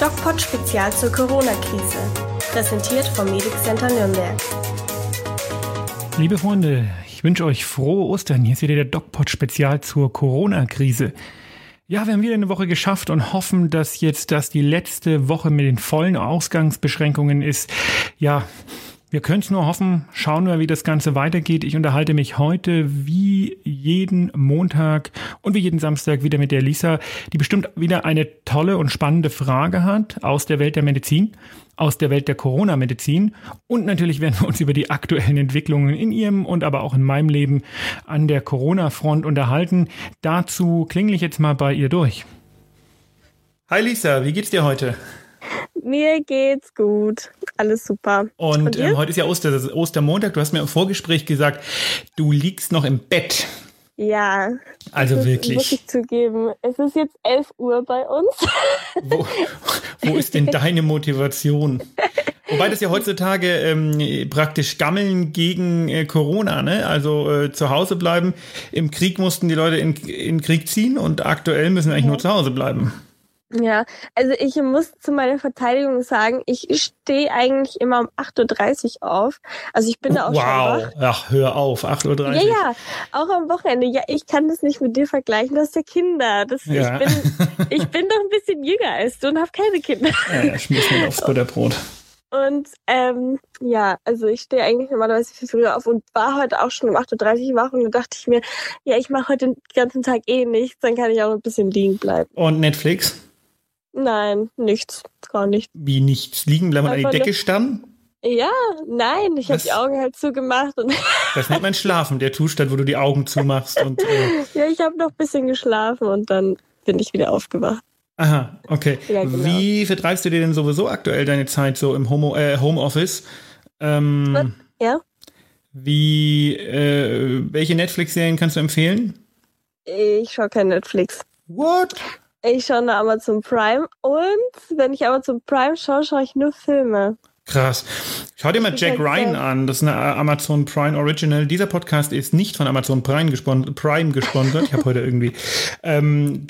DocPod Spezial zur Corona-Krise. Präsentiert vom Medic Center Nürnberg. Liebe Freunde, ich wünsche euch frohe Ostern. Hier ist wieder der DocPod Spezial zur Corona-Krise. Ja, wir haben wieder eine Woche geschafft und hoffen, dass jetzt das die letzte Woche mit den vollen Ausgangsbeschränkungen ist. Ja, wir können es nur hoffen. Schauen wir, wie das Ganze weitergeht. Ich unterhalte mich heute wie jeden Montag und wie jeden Samstag wieder mit der Lisa, die bestimmt wieder eine tolle und spannende Frage hat aus der Welt der Medizin, aus der Welt der Corona-Medizin. Und natürlich werden wir uns über die aktuellen Entwicklungen in ihrem und aber auch in meinem Leben an der Corona-Front unterhalten. Dazu klingle ich jetzt mal bei ihr durch. Hi Lisa, wie geht's dir heute? Mir geht's gut. Alles super. Und, Und ähm, heute ist ja Oster, Ostermontag. Du hast mir im Vorgespräch gesagt, du liegst noch im Bett. Ja. Also wirklich. Muss ich zugeben. Es ist jetzt 11 Uhr bei uns. Wo, wo ist denn deine Motivation? Wobei das ja heutzutage ähm, praktisch Gammeln gegen äh, Corona, ne? Also äh, zu Hause bleiben. Im Krieg mussten die Leute in, in Krieg ziehen und aktuell müssen eigentlich ja. nur zu Hause bleiben. Ja, also ich muss zu meiner Verteidigung sagen, ich stehe eigentlich immer um 8.30 Uhr auf. Also ich bin da auch wow. schon wach. Ach, hör auf, 8.30 Uhr. Ja, ja, auch am Wochenende. Ja, ich kann das nicht mit dir vergleichen, du hast ja Kinder. Das, ja. ich, bin, ich bin doch ein bisschen jünger als du und habe keine Kinder. Ja, ja schmiss mir aufs Butterbrot. Und ähm, ja, also ich stehe eigentlich normalerweise viel früher auf und war heute auch schon um 8.30 Uhr wach und da dachte ich mir, ja, ich mache heute den ganzen Tag eh nichts, dann kann ich auch ein bisschen liegen bleiben. Und Netflix? Nein, nichts, gar nicht. Wie nichts? Liegen bleiben an die Decke starren? Ja, nein, ich habe die Augen halt zugemacht. Und das nennt man Schlafen, der Zustand, wo du die Augen zumachst. Und, äh ja, ich habe noch ein bisschen geschlafen und dann bin ich wieder aufgewacht. Aha, okay. Ja, genau. Wie vertreibst du dir denn sowieso aktuell deine Zeit so im Home, äh, Homeoffice? Ähm, ja. Wie, äh, welche Netflix-Serien kannst du empfehlen? Ich schaue kein Netflix. What? Ich schaue nur Amazon Prime und wenn ich Amazon Prime schaue, schaue ich nur Filme. Krass. Schau dir mal Jack Ryan an. Das ist eine Amazon Prime Original. Dieser Podcast ist nicht von Amazon Prime, gespon Prime gesponsert. Ich habe heute irgendwie. Ähm,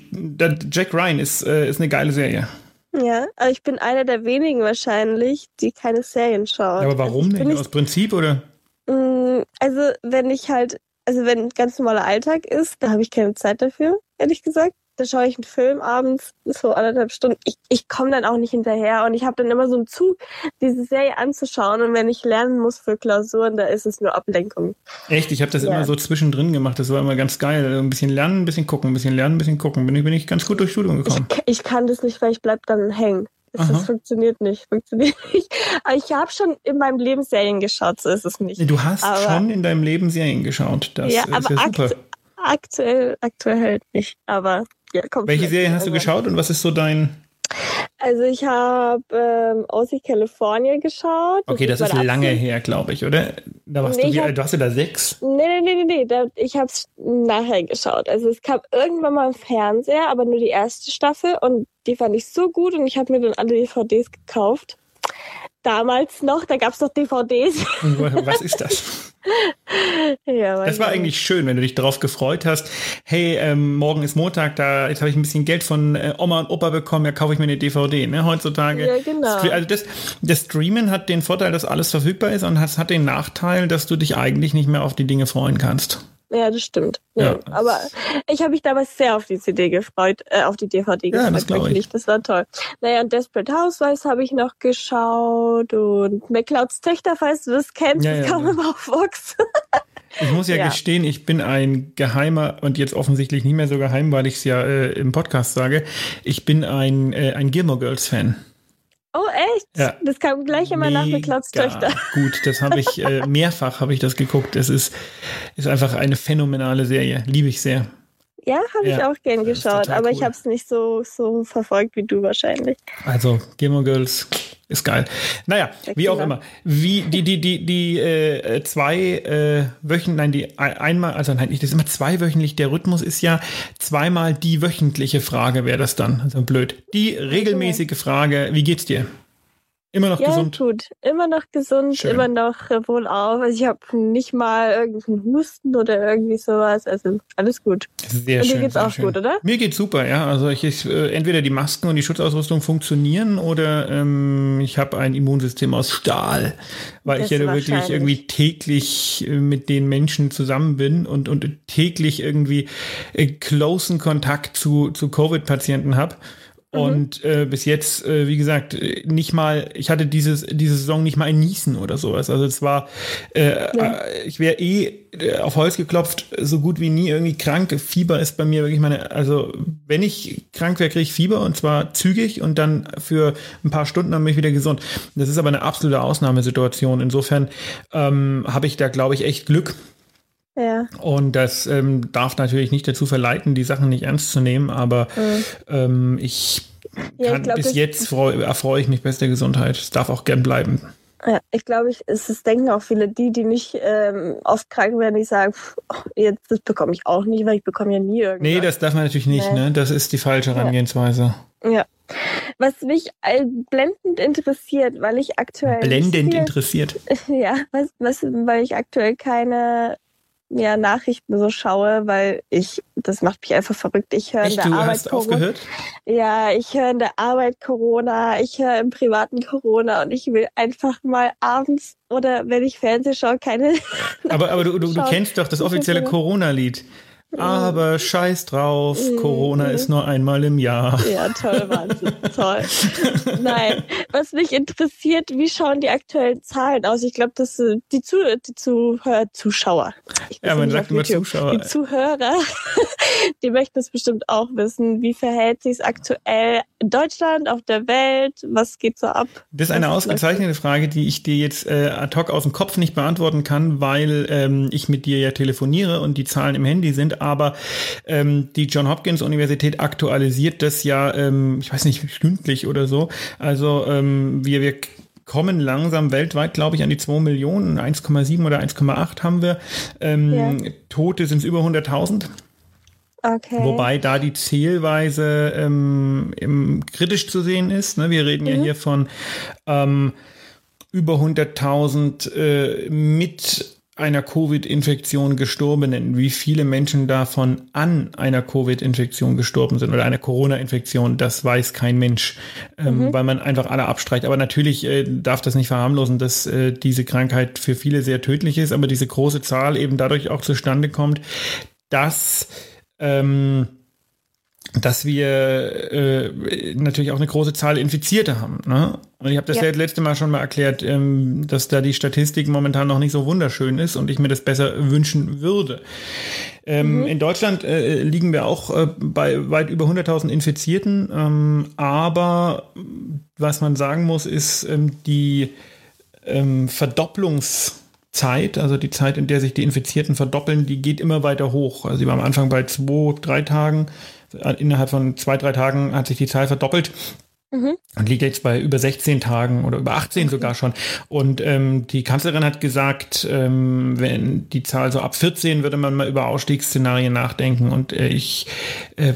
Jack Ryan ist, äh, ist eine geile Serie. Ja, aber ich bin einer der wenigen wahrscheinlich, die keine Serien schauen. aber warum also nicht? Aus Prinzip oder? Mm, also wenn ich halt, also wenn ganz normaler Alltag ist, da habe ich keine Zeit dafür, ehrlich gesagt da schaue ich einen Film abends, so anderthalb Stunden. Ich, ich komme dann auch nicht hinterher und ich habe dann immer so einen Zug, diese Serie anzuschauen und wenn ich lernen muss für Klausuren, da ist es nur Ablenkung. Echt? Ich habe das ja. immer so zwischendrin gemacht, das war immer ganz geil. Ein bisschen lernen, ein bisschen gucken, ein bisschen lernen, ein bisschen gucken. Bin ich, bin ich ganz gut durch Studium gekommen. Ich, ich kann das nicht, weil ich bleib dann hängen. Das, das, funktioniert nicht, funktioniert nicht. Aber ich habe schon in meinem Leben Serien geschaut, so ist es nicht. Du hast aber, schon in deinem Leben Serien geschaut. Das ja, ist aber ja super. Akt, aktuell, aktuell halt nicht. Aber ja, kommt Welche Serien hast du geschaut und was ist so dein. Also ich habe ähm, Aussie California geschaut. Okay, das ist, ist lange her, glaube ich, oder? Da warst nee, du, wie alt? Warst du da sechs? Nee, nee, nee, nee, nee. Da, ich habe es nachher geschaut. Also es kam irgendwann mal im Fernseher, aber nur die erste Staffel und die fand ich so gut und ich habe mir dann alle DVDs gekauft. Damals noch, da gab es noch DVDs. Was ist das? ja, das war eigentlich schön, wenn du dich darauf gefreut hast. Hey, ähm, morgen ist Montag, da jetzt habe ich ein bisschen Geld von äh, Oma und Opa bekommen, ja kaufe ich mir eine DVD. Ne, heutzutage. Ja, genau. Also das, das Streamen hat den Vorteil, dass alles verfügbar ist und es hat den Nachteil, dass du dich eigentlich nicht mehr auf die Dinge freuen kannst. Ja, das stimmt. Ja. ja. Aber ich habe mich damals sehr auf die CD gefreut, äh, auf die DVD gefreut. Ja, das wirklich. Ich. Das war toll. Naja, und Desperate Housewives habe ich noch geschaut und McClouds Töchter, falls du das kennst, ja, das ja, kam immer auf Vox. Ich muss ja, ja, gestehen, ich bin ein geheimer und jetzt offensichtlich nicht mehr so geheim, weil ich es ja äh, im Podcast sage. Ich bin ein, äh, ein Gilmore Girls Fan. Oh, echt? Ja. Das kam gleich immer nach McClouds Töchter. Gut, das habe ich äh, mehrfach habe ich das geguckt. Es ist, ist einfach eine phänomenale Serie. Liebe ich sehr. Ja, habe ja, ich auch gern geschaut, aber cool. ich habe es nicht so, so verfolgt wie du wahrscheinlich. Also, Gilmore Girls ist geil. Naja, wie auch immer. Wie die, die, die, die äh, zwei äh, Wöchen, nein, die einmal, also nein, das ist immer zweiwöchentlich. Der Rhythmus ist ja zweimal die wöchentliche Frage, wäre das dann. Also blöd. Die regelmäßige Frage, wie geht's dir? Immer noch ja, gesund. gut. Immer noch gesund, Schön. immer noch äh, wohlauf. Also ich habe nicht mal irgendeinen Husten oder irgendwie sowas. Also alles gut. Sehr Und dir schön. geht's sehr auch schön. gut, oder? Mir geht's super, ja. Also ich, ich äh, entweder die Masken und die Schutzausrüstung funktionieren oder ähm, ich habe ein Immunsystem aus Stahl, weil Das ich ja wirklich irgendwie täglich äh, mit den Menschen zusammen bin und und täglich irgendwie äh, closen Kontakt zu zu Covid-Patienten habe. Mhm. Und äh, bis jetzt, äh, wie gesagt, äh, nicht mal, ich hatte dieses, diese Saison nicht mal ein Niesen oder sowas. Also es war, äh, äh, ich wäre eh äh, auf Holz geklopft, so gut wie nie irgendwie krank. Fieber ist bei mir wirklich meine, also wenn ich krank wäre, kriege ich Fieber und zwar zügig und dann für ein paar Stunden dann bin ich wieder gesund. Das ist aber eine absolute Ausnahmesituation. Insofern ähm, habe ich da, glaube ich, echt Glück. Ja. Und das ähm, darf natürlich nicht dazu verleiten, die Sachen nicht ernst zu nehmen, aber ähm, ich Mhm. Ja, ich kann, glaub, bis jetzt freu, erfreue ich mich bester Gesundheit. Es darf auch gern bleiben. Ja, ich glaube, ich, es es denken auch viele, die, die nicht ähm, oft krank werden, die sagen, pff, jetzt das bekomme ich auch nicht, weil ich bekomme ja nie irgendwas. Nee, das darf man natürlich nicht, Nee. ne? Das ist die falsche Herangehensweise. ja. Was mich blendend interessiert, weil ich aktuell Blendend interessiert. ja, was, was, weil ich aktuell keine ja, Nachrichten so schaue, weil ich, das macht mich einfach verrückt. Ich höre in der du Arbeit hast Corona. aufgehört? Ja, ich höre in der Arbeit Corona, ich höre im privaten Corona und ich will einfach mal abends oder wenn ich Fernseh schaue, keine. Aber, aber du, du, du kennst doch das offizielle Corona-Lied. Aber scheiß drauf, Mhm. Corona ist nur einmal im Jahr. Ja, toll, Wahnsinn, toll. Nein, was mich interessiert, wie schauen die aktuellen Zahlen aus? Ich glaube, dass die, Zu die Zuhörer, Zuschauer. Ja, man sagt immer. Zuschauer. Die Zuhörer, die möchten es bestimmt auch wissen. Wie verhält sich es aktuell in Deutschland, auf der Welt? Was geht so ab? Das ist eine Was ausgezeichnete Frage, die ich dir jetzt äh, ad hoc aus dem Kopf nicht beantworten kann, weil ähm, ich mit dir ja telefoniere und die Zahlen im Handy sind. Aber ähm, die John Hopkins Universität aktualisiert das ja, ähm, ich weiß nicht, stündlich oder so. Also ähm, wir, wir kommen langsam weltweit, glaube ich, an die 2 Millionen, 1,7 oder 1,8 haben wir. Ähm, Ja. Tote sind es über 100.000. Okay. Wobei da die Zählweise ähm, kritisch zu sehen ist. Ne? Wir reden ja hier von ähm, über 100.000 äh, mit einer Covid-Infektion gestorbenen. Wie viele Menschen davon an einer Covid-Infektion gestorben sind oder einer Corona-Infektion, das weiß kein Mensch, ähm, weil man einfach alle abstreicht. Aber natürlich äh, darf das nicht verharmlosen, dass äh, diese Krankheit für viele sehr tödlich ist, aber diese große Zahl eben dadurch auch zustande kommt, dass ähm, dass wir äh, natürlich auch eine große Zahl Infizierte haben. Ne? Und ich habe das ja. Letzte Mal schon mal erklärt, ähm, dass da die Statistik momentan noch nicht so wunderschön ist und ich mir das besser wünschen würde. Ähm, In Deutschland äh, liegen wir auch äh, bei weit über 100.000 Infizierten, ähm, aber was man sagen muss, ist ähm, die ähm, Verdopplungszeit, also die Zeit, in der sich die Infizierten verdoppeln, die geht immer weiter hoch. Also sie war am Anfang bei zwei, drei Tagen. Innerhalb von zwei, drei Tagen hat sich die Zahl verdoppelt. Und liegt jetzt bei über 16 Tagen oder über 18 sogar schon. Und ähm, die Kanzlerin hat gesagt, ähm, wenn die Zahl so ab 14 würde man mal über Ausstiegsszenarien nachdenken. Und äh, ich äh,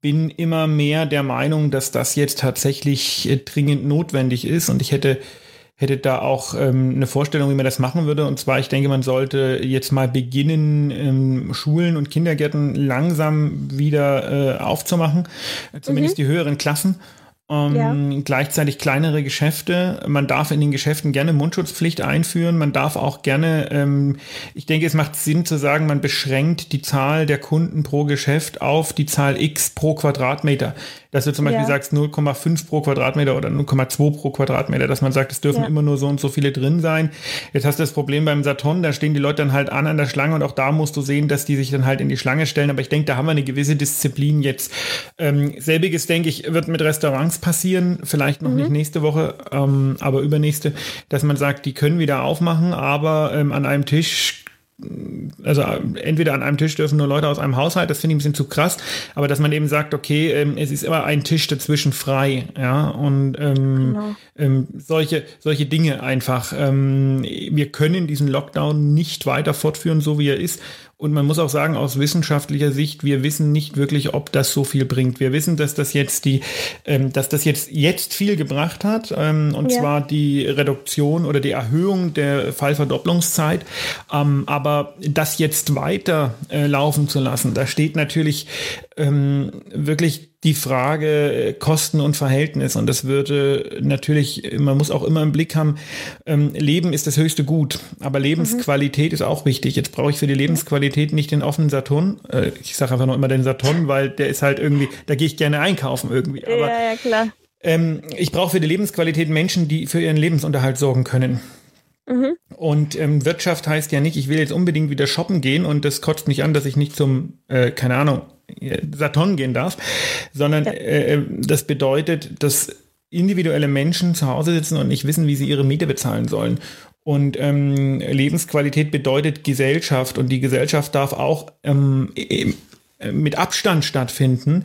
bin immer mehr der Meinung, dass das jetzt tatsächlich äh, dringend notwendig ist. Und ich hätte hätte da auch ähm, eine Vorstellung, wie man das machen würde. Und zwar, ich denke, man sollte jetzt mal beginnen, ähm, Schulen und Kindergärten langsam wieder äh, aufzumachen, zumindest die höheren Klassen. Ähm, Ja. Gleichzeitig kleinere Geschäfte. Man darf in den Geschäften gerne Mundschutzpflicht einführen. Man darf auch gerne, ähm, ich denke, es macht Sinn zu sagen, man beschränkt die Zahl der Kunden pro Geschäft auf die Zahl X pro Quadratmeter. Dass du zum Beispiel Ja. sagst 0,5 pro Quadratmeter oder 0,2 pro Quadratmeter, dass man sagt, es dürfen Ja. immer nur so und so viele drin sein. Jetzt hast du das Problem beim Saturn, da stehen die Leute dann halt an an der Schlange und auch da musst du sehen, dass die sich dann halt in die Schlange stellen. Aber ich denke, da haben wir eine gewisse Disziplin jetzt. Ähm, selbiges, denke ich, wird mit Restaurants passieren, vielleicht noch nicht nächste Woche, ähm, aber übernächste, dass man sagt, die können wieder aufmachen, aber ähm, an einem Tisch also äh, entweder an einem Tisch dürfen nur Leute aus einem Haushalt, das finde ich ein bisschen zu krass, aber dass man eben sagt, okay, ähm, es ist immer ein Tisch dazwischen frei, ja, und ähm, Genau. ähm, solche, solche Dinge einfach. Ähm, wir können diesen Lockdown nicht weiter fortführen, so wie er ist. Und man muss auch sagen, aus wissenschaftlicher Sicht, wir wissen nicht wirklich, ob das so viel bringt. Wir wissen, dass das jetzt die, ähm, dass das jetzt, jetzt viel gebracht hat, ähm, und ja. zwar die Reduktion oder die Erhöhung der Fallverdopplungszeit. Ähm, aber das jetzt weiter äh, laufen zu lassen, da steht natürlich ähm, wirklich die Frage äh, Kosten und Verhältnis. Und das würde natürlich, man muss auch immer im Blick haben, ähm, Leben ist das höchste Gut, aber Lebensqualität mhm. ist auch wichtig. Jetzt brauche ich für die Lebensqualität nicht den offenen Saturn. Äh, ich sage einfach noch immer den Saturn, weil der ist halt irgendwie, da gehe ich gerne einkaufen irgendwie. Aber, ja, ja, klar. Ähm, ich brauche für die Lebensqualität Menschen, die für ihren Lebensunterhalt sorgen können. Mhm. Und ähm, Wirtschaft heißt ja nicht, ich will jetzt unbedingt wieder shoppen gehen und das kotzt mich an, dass ich nicht zum, äh, keine Ahnung, Saturn gehen darf, sondern ja. äh, das bedeutet, dass individuelle Menschen zu Hause sitzen und nicht wissen, wie sie ihre Miete bezahlen sollen. Und ähm, Lebensqualität bedeutet Gesellschaft und die Gesellschaft darf auch ähm, mit Abstand stattfinden.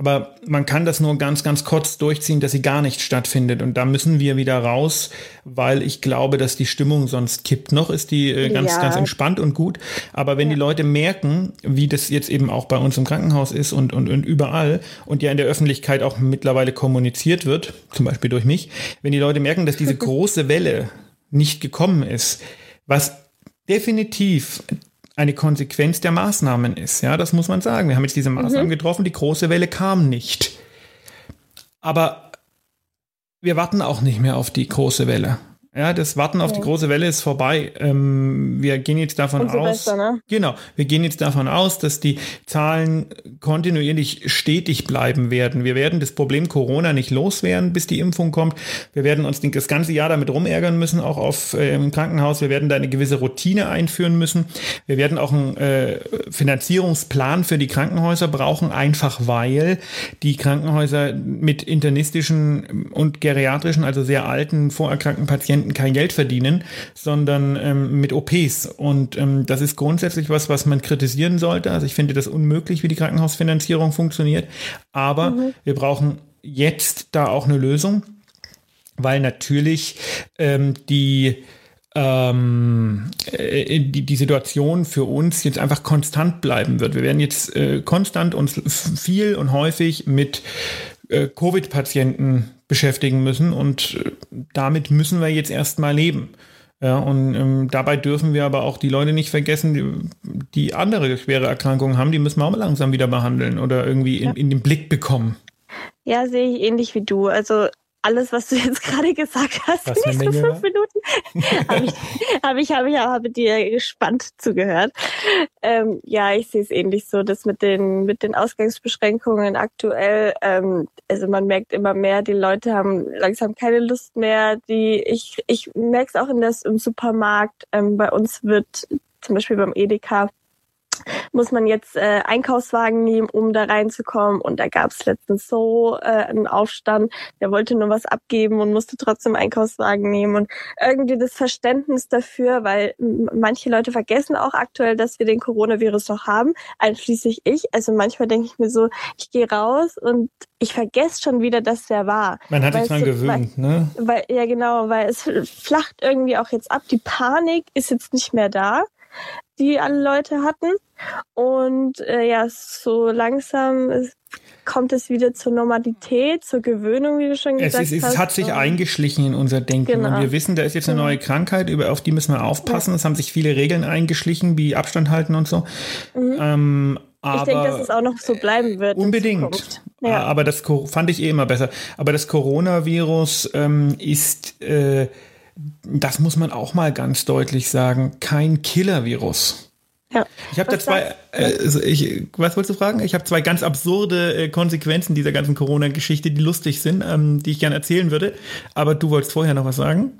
Aber man kann das nur ganz, ganz kurz durchziehen, dass sie gar nicht stattfindet. Und da müssen wir wieder raus, weil ich glaube, dass die Stimmung sonst kippt. Noch ist die äh, ganz, ja. ganz entspannt und gut. Aber wenn ja. die Leute merken, wie das jetzt eben auch bei uns im Krankenhaus ist und, und, und überall und ja in der Öffentlichkeit auch mittlerweile kommuniziert wird, zum Beispiel durch mich, wenn die Leute merken, dass diese große Welle nicht gekommen ist, was definitiv eine Konsequenz der Maßnahmen ist. Ja, das muss man sagen. Wir haben jetzt diese Maßnahmen mhm. getroffen, die große Welle kam nicht. Aber wir warten auch nicht mehr auf die große Welle. Ja, das Warten auf ja. die große Welle ist vorbei. Ähm, wir gehen jetzt davon aus, ne? genau, wir gehen jetzt davon aus, dass die Zahlen kontinuierlich stetig bleiben werden. Wir werden das Problem Corona nicht loswerden, bis die Impfung kommt. Wir werden uns das ganze Jahr damit rumärgern müssen, auch auf äh, im Krankenhaus. Wir werden da eine gewisse Routine einführen müssen. Wir werden auch einen äh, Finanzierungsplan für die Krankenhäuser brauchen, einfach weil die Krankenhäuser mit internistischen und geriatrischen, also sehr alten, vorerkrankten Patienten Patienten kein Geld verdienen, sondern ähm, mit OPs. Und ähm, das ist grundsätzlich was, was man kritisieren sollte. Also ich finde das unmöglich, wie die Krankenhausfinanzierung funktioniert. Aber mhm. wir brauchen jetzt da auch eine Lösung, weil natürlich ähm, die ähm, äh, die, die Situation für uns jetzt einfach konstant bleiben wird. Wir werden jetzt äh, konstant uns viel und häufig mit äh, Covid-Patienten beschäftigen müssen und äh, damit müssen wir jetzt erstmal leben. Ja, und ähm, dabei dürfen wir aber auch die Leute nicht vergessen, die, die andere schwere Erkrankungen haben, die müssen wir auch langsam wieder behandeln oder irgendwie in, in den Blick bekommen. Ja, sehe ich ähnlich wie du. Also alles, was du jetzt gerade gesagt hast, was in diesen fünf Minuten, habe ich, hab ich, hab ich, hab dir gespannt zugehört. Ähm, ja, ich sehe es ähnlich so, dass mit den, mit den Ausgangsbeschränkungen aktuell, ähm, also man merkt immer mehr, die Leute haben langsam keine Lust mehr. Die, ich, ich merke es auch in das, im Supermarkt. Ähm, bei uns wird zum Beispiel beim Edeka muss man jetzt äh, Einkaufswagen nehmen, um da reinzukommen. Und da gab es letztens so äh, einen Aufstand, der wollte nur was abgeben und musste trotzdem Einkaufswagen nehmen. Und irgendwie das Verständnis dafür, weil manche Leute vergessen auch aktuell, dass wir den Coronavirus noch haben, einschließlich ich. Also manchmal denke ich mir so, ich gehe raus und ich vergesse schon wieder, dass der war. Man hat sich dran gewöhnt, weil, ne? Weil, ja, genau, weil es flacht irgendwie auch jetzt ab. Die Panik ist jetzt nicht mehr da die alle Leute hatten. Und äh, ja, so langsam kommt es wieder zur Normalität, zur Gewöhnung, wie du schon gesagt es ist, hast. Es hat sich eingeschlichen in unser Denken. Genau. Und wir wissen, da ist jetzt eine neue Krankheit, über, auf die müssen wir aufpassen. Ja. Es haben sich viele Regeln eingeschlichen, wie Abstand halten und so. Mhm. Ähm, aber ich denke, dass es auch noch so bleiben wird. Unbedingt. Ja. Aber das fand ich eh immer besser. Aber das Coronavirus ähm, ist äh, das muss man auch mal ganz deutlich sagen, kein Killer-Virus. Ja. Ich habe da zwei, äh, also ich, was wolltest du fragen? Ich habe zwei ganz absurde äh, Konsequenzen dieser ganzen Corona-Geschichte, die lustig sind, ähm, die ich gerne erzählen würde. Aber du wolltest vorher noch was sagen?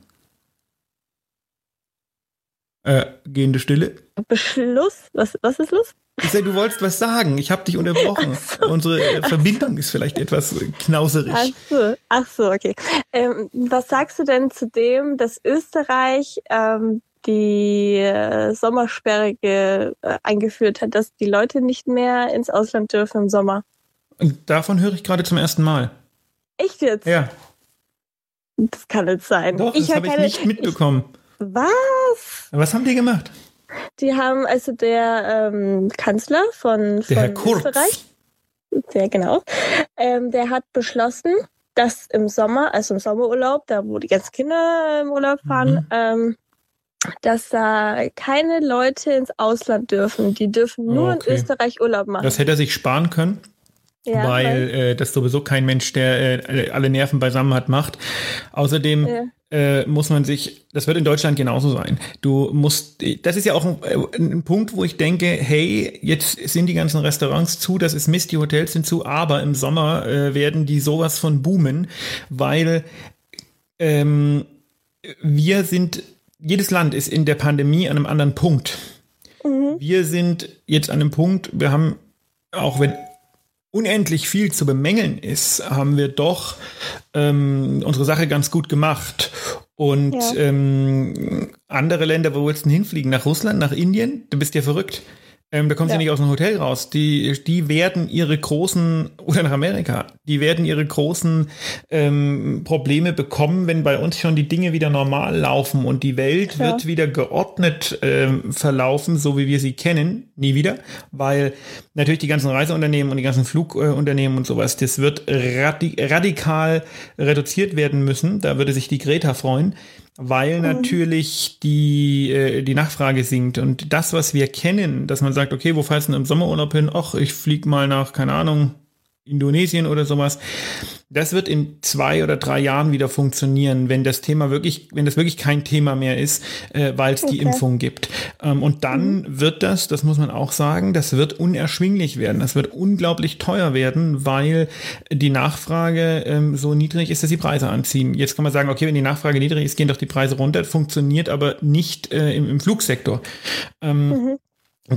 Äh, gehende Stille. Beschluss? Was, was ist los? Ich sag, du wolltest was sagen. Ich habe dich unterbrochen. So. Unsere äh, Verbindung ist vielleicht etwas knauserig. Ach so, Ach so okay. Ähm, was sagst du denn zu dem, dass Österreich ähm, die äh, Sommersperre äh, eingeführt hat, dass die Leute nicht mehr ins Ausland dürfen im Sommer? Davon höre ich gerade zum ersten Mal. Echt jetzt? Ja. Das kann nicht sein. Doch, ich das habe ich nicht mitbekommen. Ich, was? Was haben die gemacht? Die haben also der ähm, Kanzler von, von Der Kurz. Österreich, der genau, ähm, der hat beschlossen, dass im Sommer, also im Sommerurlaub, da wo die ganzen Kinder im Urlaub fahren, Mhm. ähm, dass da keine Leute ins Ausland dürfen. Die dürfen nur Okay. in Österreich Urlaub machen. Das hätte er sich sparen können, ja, weil äh, das sowieso kein Mensch, der äh, alle Nerven beisammen hat, macht. Außerdem Ja. Äh, muss man sich, das wird in Deutschland genauso sein. Du musst, das ist ja auch ein, äh, ein Punkt, wo ich denke, hey, jetzt sind die ganzen Restaurants zu, das ist Mist, die Hotels sind zu, aber im Sommer äh, werden die sowas von boomen, weil ähm, wir sind, jedes Land ist in der Pandemie an einem anderen Punkt. Wir sind jetzt an einem Punkt, wir haben, auch wenn unendlich viel zu bemängeln ist, haben wir doch ähm, unsere Sache ganz gut gemacht. Und Ja. ähm, andere Länder, wo willst du denn hinfliegen? Nach Russland, nach Indien? Du bist ja verrückt. Ähm, da kommst du Ja. ja nicht aus dem Hotel raus. Die, die werden ihre großen, oder nach Amerika, die werden ihre großen ähm, Probleme bekommen, wenn bei uns schon die Dinge wieder normal laufen und die Welt Klar. wird wieder geordnet ähm, verlaufen, so wie wir sie kennen, nie wieder, weil natürlich die ganzen Reiseunternehmen und die ganzen Flugunternehmen und sowas, das wird radi radikal reduziert werden müssen. Da würde sich die Greta freuen, weil natürlich die, äh, die Nachfrage sinkt. Und das, was wir kennen, dass man sagt, okay, wo fährst du denn im Sommerurlaub hin? Ach, ich flieg mal nach, keine Ahnung, Indonesien oder sowas. Das wird in zwei oder drei Jahren wieder funktionieren, wenn das Thema wirklich, wenn das wirklich kein Thema mehr ist, äh, weil es die Okay. Impfung gibt. Ähm, und dann wird das, das muss man auch sagen, das wird unerschwinglich werden. Das wird unglaublich teuer werden, weil die Nachfrage ähm, so niedrig ist, dass die Preise anziehen. Jetzt kann man sagen, okay, wenn die Nachfrage niedrig ist, gehen doch die Preise runter. Funktioniert aber nicht äh, im, im Flugsektor. Ähm, und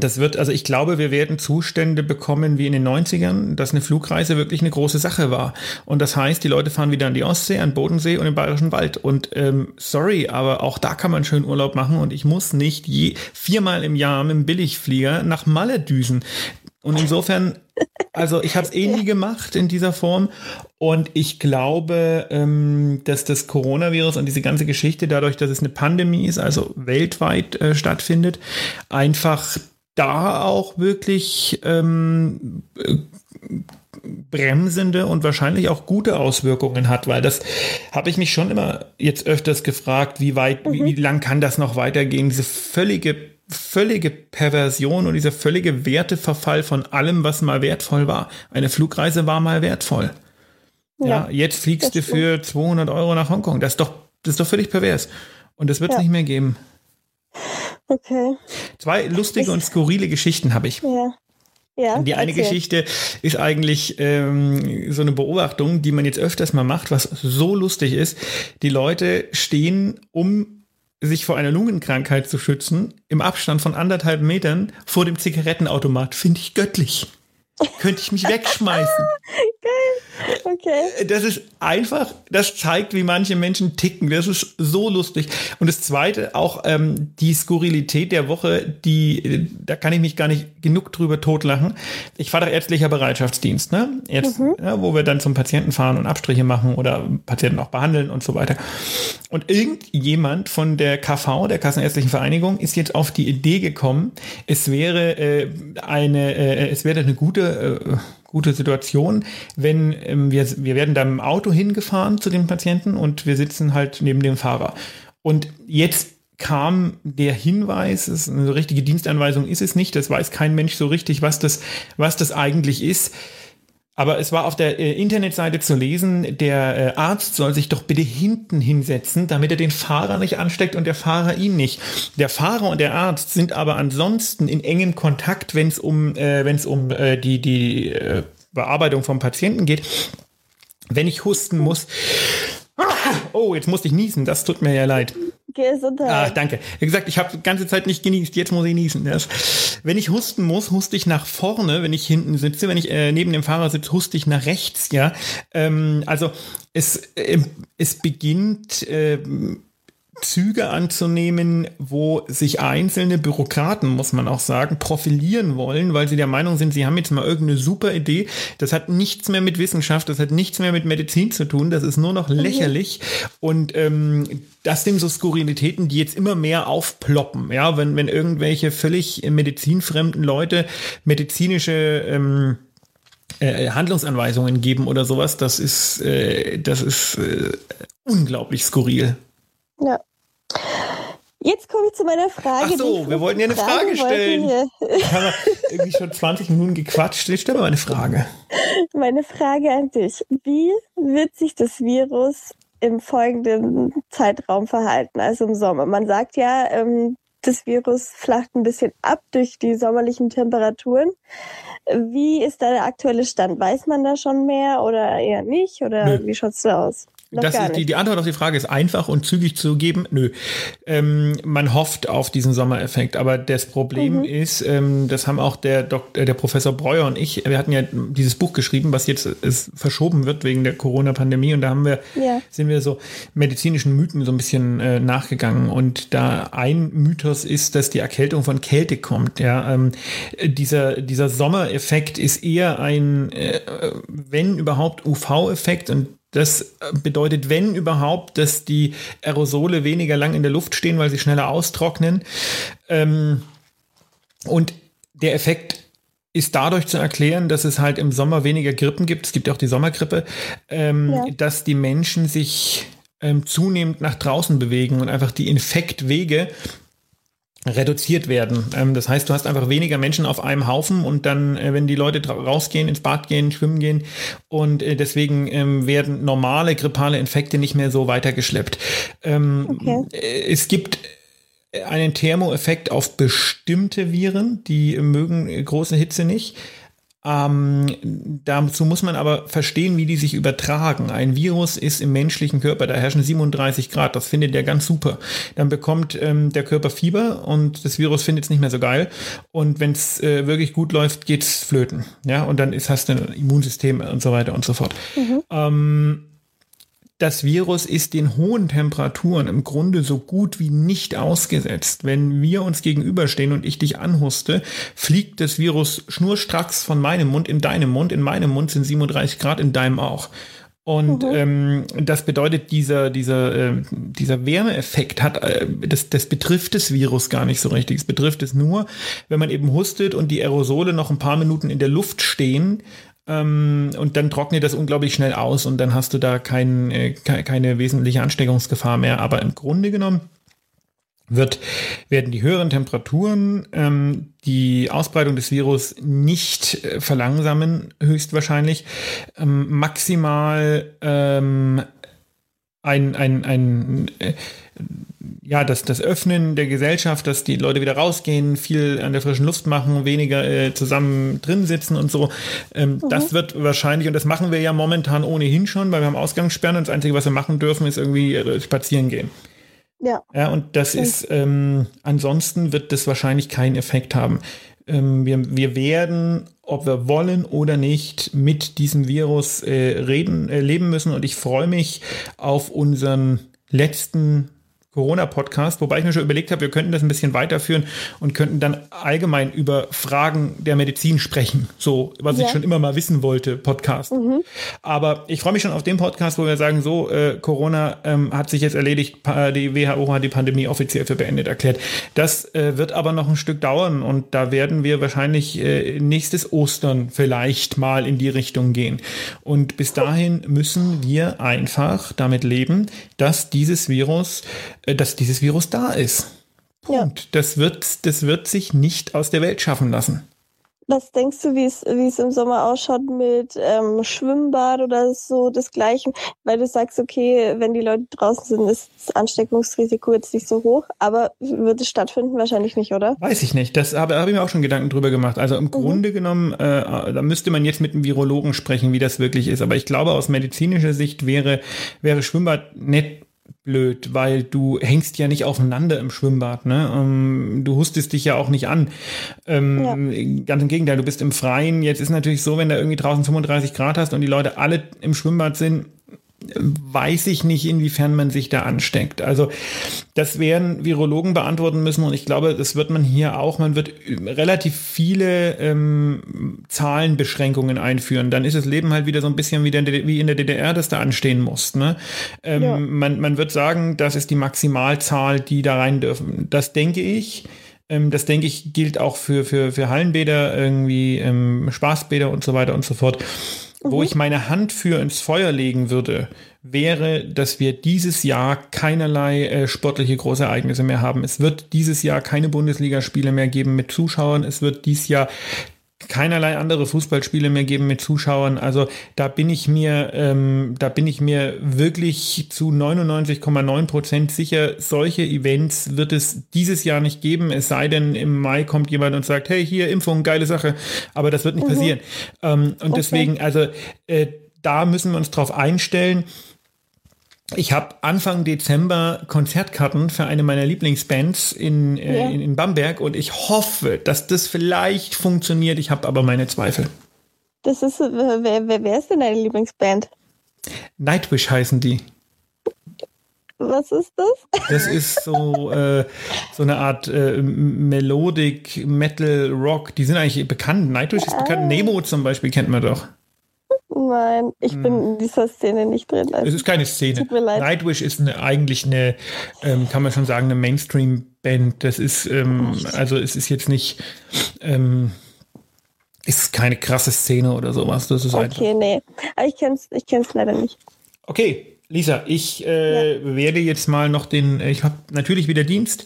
das wird, also ich glaube, wir werden Zustände bekommen wie in den 90ern, dass eine Flugreise wirklich eine große Sache war. Und das heißt, die Leute fahren wieder an die Ostsee, an den Bodensee und im Bayerischen Wald. Und ähm, sorry, aber auch da kann man schön Urlaub machen und ich muss nicht je viermal im Jahr mit dem Billigflieger nach Malle düsen. Und insofern, also ich habe es eh nie gemacht in dieser Form. Und ich glaube, ähm, dass das Coronavirus und diese ganze Geschichte, dadurch, dass es eine Pandemie ist, also weltweit äh, stattfindet, einfach da auch wirklich ähm, äh, bremsende und wahrscheinlich auch gute Auswirkungen hat, weil das habe ich mich schon immer jetzt öfters gefragt, wie weit, wie, wie lang kann das noch weitergehen? Diese völlige, völlige Perversion und dieser völlige Werteverfall von allem, was mal wertvoll war. Eine Flugreise war mal wertvoll. Ja, Ja, jetzt fliegst du für 200 Euro nach Hongkong. Das ist doch, das ist doch völlig pervers. Und das wird es Ja. nicht mehr geben. Okay. Zwei lustige und skurrile Geschichten habe ich. Ja. Ja. Die eine erzähl. Geschichte ist eigentlich ähm, so eine Beobachtung, die man jetzt öfters mal macht, was so lustig ist. Die Leute stehen, um sich vor einer Lungenkrankheit zu schützen, im Abstand von anderthalb Metern vor dem Zigarettenautomat. Finde ich göttlich. Könnte ich mich wegschmeißen. Okay. Das ist einfach, das zeigt, wie manche Menschen ticken. Das ist so lustig. Und das Zweite, auch ähm, die Skurrilität der Woche, die, äh, da kann ich mich gar nicht genug drüber totlachen. Ich fahre doch ärztlicher Bereitschaftsdienst, ne? Jetzt, ja, wo wir dann zum Patienten fahren und Abstriche machen oder Patienten auch behandeln und so weiter. Und irgendjemand von der KV, der Kassenärztlichen Vereinigung, ist jetzt auf die Idee gekommen, es wäre äh, eine, äh, es wäre eine gute, äh, gute Situation, wenn ähm, wir, wir werden da dem Auto hingefahren zu den Patienten und wir sitzen halt neben dem Fahrer. Und jetzt kam der Hinweis, es eine richtige Dienstanweisung ist es nicht, das weiß kein Mensch so richtig, was das, was das eigentlich ist. Aber es war auf der äh, Internetseite zu lesen, der äh, Arzt soll sich doch bitte hinten hinsetzen, damit er den Fahrer nicht ansteckt und der Fahrer ihn nicht. Der Fahrer und der Arzt sind aber ansonsten in engem Kontakt, wenn es um, äh, wenn es um äh, die, die äh, Bearbeitung vom Patienten geht. Wenn ich husten muss, oh, jetzt musste ich niesen, das tut mir ja leid. Ah, Gesundheit. danke. Wie gesagt, ich habe die ganze Zeit nicht genießt, jetzt muss ich niesen. Das. Wenn ich husten muss, huste ich nach vorne, wenn ich hinten sitze. Wenn ich äh, neben dem Fahrer sitze, huste ich nach rechts, ja. Ähm, also es, äh, es beginnt. Äh, Züge anzunehmen, wo sich einzelne Bürokraten, muss man auch sagen, profilieren wollen, weil sie der Meinung sind, sie haben jetzt mal irgendeine super Idee. Das hat nichts mehr mit Wissenschaft, das hat nichts mehr mit Medizin zu tun, das ist nur noch mhm. lächerlich. Und ähm, das sind so Skurrilitäten, die jetzt immer mehr aufploppen. Ja, wenn, wenn irgendwelche völlig medizinfremden Leute medizinische ähm, äh, Handlungsanweisungen geben oder sowas, das ist, äh, das ist äh, unglaublich skurril. Ja. Jetzt komme ich zu meiner Frage. Ach so, wir wollten ja eine Frage, Frage stellen. Ich habe irgendwie schon 20 Minuten gequatscht. Ich stelle mal eine Frage. Meine Frage an dich. Wie wird sich das Virus im folgenden Zeitraum verhalten, also im Sommer? Man sagt ja, ähm, das Virus flacht ein bisschen ab durch die sommerlichen Temperaturen. Wie ist da der aktuelle Stand? Weiß man da schon mehr oder eher nicht? Oder Nö. wie schaut es da aus? das ist die, die Antwort auf die Frage ist einfach und zügig zu geben. Nö. Ähm, man hofft auf diesen Sommereffekt, aber das Problem mhm. ist, ähm, das haben auch der, Dok äh, der Professor Breuer und ich, wir hatten ja dieses Buch geschrieben, was jetzt ist, verschoben wird wegen der Corona-Pandemie und da haben wir, ja. sind wir so medizinischen Mythen so ein bisschen äh, nachgegangen und da ein Mythos ist, dass die Erkältung von Kälte kommt. Ja, ähm, dieser, dieser Sommereffekt ist eher ein, äh, wenn überhaupt, UV-Effekt und das bedeutet, wenn überhaupt, dass die Aerosole weniger lang in der Luft stehen, weil sie schneller austrocknen. Ähm, und der Effekt ist dadurch zu erklären, dass es halt im Sommer weniger Grippen gibt. Es gibt ja auch die Sommergrippe, ähm, ja. dass die Menschen sich ähm, zunehmend nach draußen bewegen und einfach die Infektwege reduziert werden. Ähm, das heißt, du hast einfach weniger Menschen auf einem Haufen und dann, äh, wenn die Leute rausgehen, ins Bad gehen, schwimmen gehen und äh, deswegen ähm, werden normale grippale Infekte nicht mehr so weitergeschleppt. Ähm, okay. Äh, es gibt einen Thermoeffekt auf bestimmte Viren, die mögen große Hitze nicht. Ähm, dazu muss man aber verstehen, wie die sich übertragen. Ein Virus ist im menschlichen Körper, da herrschen 37 Grad, das findet der ganz super. Dann bekommt ähm, der Körper Fieber und das Virus findet es nicht mehr so geil. Und wenn es äh, wirklich gut läuft, geht's flöten. Ja, und dann ist, hast du ein Immunsystem und so weiter und so fort. Mhm. Ähm, das Virus ist den hohen Temperaturen im Grunde so gut wie nicht ausgesetzt. Wenn wir uns gegenüberstehen und ich dich anhuste, fliegt das Virus schnurstracks von meinem Mund in deinem Mund. In meinem Mund sind 37 Grad, in deinem auch. Und mhm. ähm, das bedeutet, dieser, dieser, äh, dieser Wärmeeffekt hat, äh, das, das betrifft das Virus gar nicht so richtig. Es betrifft es nur, wenn man eben hustet und die Aerosole noch ein paar Minuten in der Luft stehen ähm, und dann trocknet das unglaublich schnell aus und dann hast du da kein, äh, keine wesentliche Ansteckungsgefahr mehr. Aber im Grunde genommen wird, werden die höheren Temperaturen ähm, die Ausbreitung des Virus nicht äh, verlangsamen, höchstwahrscheinlich. Ähm, maximal ähm, ein, ein, ein äh, ja, das, das Öffnen der Gesellschaft, dass die Leute wieder rausgehen, viel an der frischen Luft machen, weniger äh, zusammen drin sitzen und so. Ähm, mhm. Das wird wahrscheinlich, und das machen wir ja momentan ohnehin schon, weil wir haben Ausgangssperren und das Einzige, was wir machen dürfen, ist irgendwie äh, spazieren gehen. Ja. Ja, und das mhm. ist, ähm, ansonsten wird das wahrscheinlich keinen Effekt haben. Ähm, wir, wir werden, ob wir wollen oder nicht, mit diesem Virus äh, reden, äh, leben müssen und ich freue mich auf unseren letzten Corona-Podcast, wobei ich mir schon überlegt habe, wir könnten das ein bisschen weiterführen und könnten dann allgemein über Fragen der Medizin sprechen, so was ja. ich schon immer mal wissen wollte, Podcast. Mhm. Aber ich freue mich schon auf den Podcast, wo wir sagen, so äh, Corona ähm, hat sich jetzt erledigt, die WHO hat die Pandemie offiziell für beendet erklärt. Das äh, wird aber noch ein Stück dauern und da werden wir wahrscheinlich äh, nächstes Ostern vielleicht mal in die Richtung gehen. Und bis dahin müssen wir einfach damit leben, dass dieses Virus dass dieses Virus da ist. Punkt. Ja. Das, wird, das wird sich nicht aus der Welt schaffen lassen. Was denkst du, wie es wie es im Sommer ausschaut mit ähm, Schwimmbad oder so das Gleiche? Weil du sagst, okay, wenn die Leute draußen sind, ist das Ansteckungsrisiko jetzt nicht so hoch, aber wird es stattfinden? Wahrscheinlich nicht, oder? Weiß ich nicht. Das habe hab ich mir auch schon Gedanken drüber gemacht. Also im mhm. Grunde genommen, äh, da müsste man jetzt mit einem Virologen sprechen, wie das wirklich ist. Aber ich glaube, aus medizinischer Sicht wäre, wäre Schwimmbad nicht blöd, weil du hängst ja nicht aufeinander im Schwimmbad, ne? Ähm, du hustest dich ja auch nicht an. Ähm, ja. Ganz im Gegenteil, du bist im Freien. Jetzt ist natürlich so, wenn da irgendwie draußen 35 Grad hast und die Leute alle im Schwimmbad sind, weiß ich nicht, inwiefern man sich da ansteckt. Also das werden Virologen beantworten müssen und ich glaube, das wird man hier auch. Man wird relativ viele ähm, Zahlenbeschränkungen einführen. Dann ist das Leben halt wieder so ein bisschen wie, der, wie in der DDR, das da anstehen muss. Ne? Ähm, ja. man, man wird sagen, das ist die Maximalzahl, die da rein dürfen. Das denke ich. Ähm, das denke ich gilt auch für, für, für Hallenbäder, irgendwie ähm, Spaßbäder und so weiter und so fort. Wo mhm. ich meine Hand für ins Feuer legen würde, wäre, dass wir dieses Jahr keinerlei äh, sportliche Großereignisse mehr haben. Es wird dieses Jahr keine Bundesligaspiele mehr geben mit Zuschauern. Es wird dieses Jahr keinerlei andere Fußballspiele mehr geben mit Zuschauern. Also da bin ich mir, ähm, da bin ich mir wirklich zu 99,9 Prozent sicher, solche Events wird es dieses Jahr nicht geben. Es sei denn, im Mai kommt jemand und sagt, hey, hier Impfung, geile Sache. Aber das wird nicht mhm. passieren. Ähm, und okay. deswegen, also äh, da müssen wir uns drauf einstellen. Ich habe Anfang Dezember Konzertkarten für eine meiner Lieblingsbands in, äh, ja. in, in, Bamberg und ich hoffe, dass das vielleicht funktioniert. Ich habe aber meine Zweifel. Das ist, wer, wer, wer ist denn deine Lieblingsband? Nightwish heißen die. Was ist das? Das ist so, äh, so eine Art äh, Melodic Metal Rock. Die sind eigentlich bekannt. Nightwish ist bekannt. Ah. Nemo zum Beispiel kennt man doch. Nein, ich hm. bin in dieser Szene nicht drin. Also es ist keine Szene. Tut mir leid. Nightwish ist eine, eigentlich eine, ähm, kann man schon sagen, eine Mainstream-Band. Das ist, ähm, also es ist jetzt nicht, ähm, ist keine krasse Szene oder sowas. Das ist okay, einfach. nee. Aber ich kenn's, ich kenn's leider nicht. Okay, Lisa, ich äh, ja. werde jetzt mal noch den, ich habe natürlich wieder Dienst.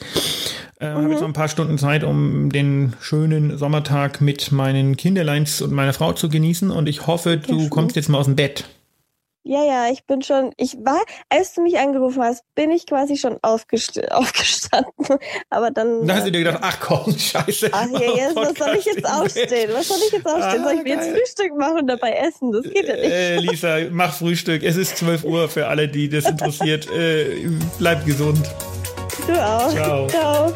Äh, mhm. Habe jetzt noch ein paar Stunden Zeit, um den schönen Sommertag mit meinen Kinderleins und meiner Frau zu genießen. Und ich hoffe, du ja, kommst jetzt mal aus dem Bett. Ja, ja, ich bin schon, ich war, als du mich angerufen hast, bin ich quasi schon aufgest aufgestanden. Aber dann. Da hast du dir gedacht, ach komm, scheiße. Ach ja, jetzt, was soll ich jetzt aufstehen? Was soll ich jetzt aufstehen? Ah, soll ich mir jetzt Frühstück machen und dabei essen? Das geht ja nicht. Äh, Lisa, mach Frühstück. Es ist 12 Uhr für alle, die das interessiert. äh, bleib gesund. Du auch. Ciao. Ciao.